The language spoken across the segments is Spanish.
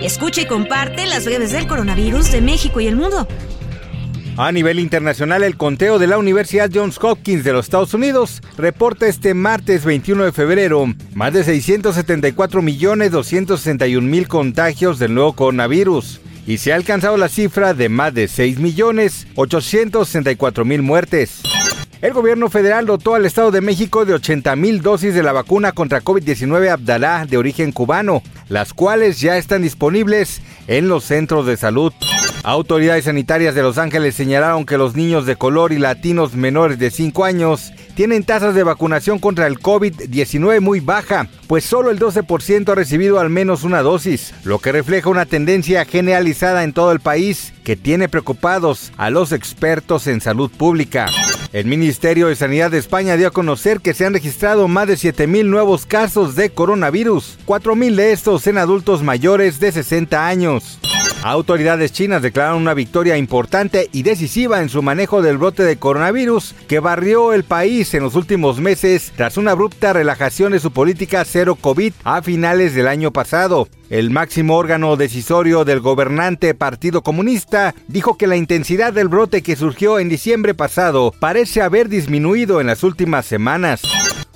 Escucha y comparte las breves del coronavirus de México y el mundo. A nivel internacional, el conteo de la Universidad Johns Hopkins de los Estados Unidos reporta este martes 21 de febrero más de 674 millones 261 mil contagios del nuevo coronavirus y se ha alcanzado la cifra de más de 6 millones 864 mil muertes. El gobierno federal dotó al Estado de México de 80 mil dosis de la vacuna contra COVID-19 Abdalá de origen cubano, las cuales ya están disponibles en los centros de salud. Autoridades sanitarias de Los Ángeles señalaron que los niños de color y latinos menores de 5 años tienen tasas de vacunación contra el COVID-19 muy baja, pues solo el 12% ha recibido al menos una dosis, lo que refleja una tendencia generalizada en todo el país que tiene preocupados a los expertos en salud pública. El Ministerio de Sanidad de España dio a conocer que se han registrado más de 7.000 nuevos casos de coronavirus, 4.000 de estos en adultos mayores de 60 años. Autoridades chinas declararon una victoria importante y decisiva en su manejo del brote de coronavirus que barrió el país en los últimos meses tras una abrupta relajación de su política cero COVID a finales del año pasado. El máximo órgano decisorio del gobernante Partido Comunista dijo que la intensidad del brote que surgió en diciembre pasado parece haber disminuido en las últimas semanas.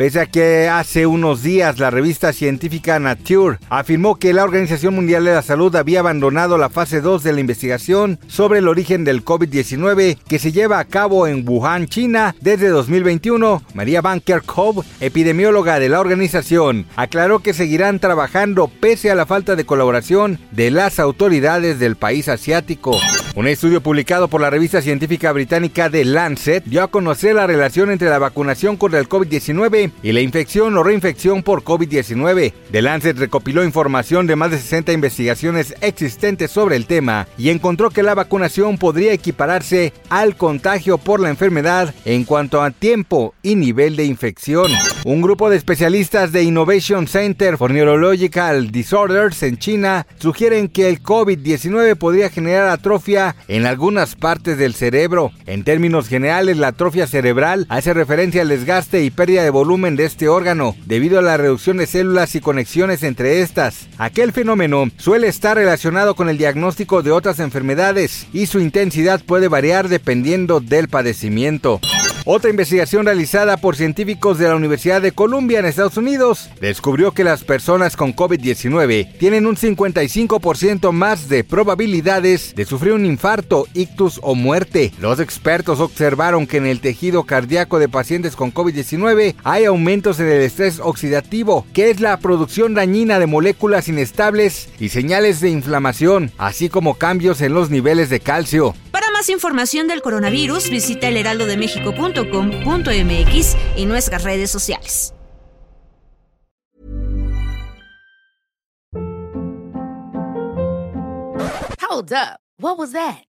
Pese a que hace unos días la revista científica Nature afirmó que la Organización Mundial de la Salud había abandonado la fase 2 de la investigación sobre el origen del COVID-19 que se lleva a cabo en Wuhan, China, desde 2021, María Van Kerkhove, epidemióloga de la organización, aclaró que seguirán trabajando pese a la falta de colaboración de las autoridades del país asiático. Un estudio publicado por la revista científica británica The Lancet dio a conocer la relación entre la vacunación contra el COVID-19 y la infección o reinfección por COVID-19. The Lancet recopiló información de más de 60 investigaciones existentes sobre el tema y encontró que la vacunación podría equipararse al contagio por la enfermedad en cuanto a tiempo y nivel de infección. Un grupo de especialistas de Innovation Center for Neurological Disorders en China sugieren que el COVID-19 podría generar atrofia en algunas partes del cerebro. En términos generales, la atrofia cerebral hace referencia al desgaste y pérdida de volumen de este órgano debido a la reducción de células y conexiones entre estas. Aquel fenómeno suele estar relacionado con el diagnóstico de otras enfermedades y su intensidad puede variar dependiendo del padecimiento. Otra investigación realizada por científicos de la Universidad de Columbia en Estados Unidos descubrió que las personas con COVID-19 tienen un 55% más de probabilidades de sufrir un infarto, ictus o muerte. Los expertos observaron que en el tejido cardíaco de pacientes con COVID-19 hay aumentos en el estrés oxidativo, que es la producción dañina de moléculas inestables y señales de inflamación, así como cambios en los niveles de calcio. Más información del coronavirus, visita elheraldodemexico.com.mx y nuestras redes sociales. Hold up. What was that?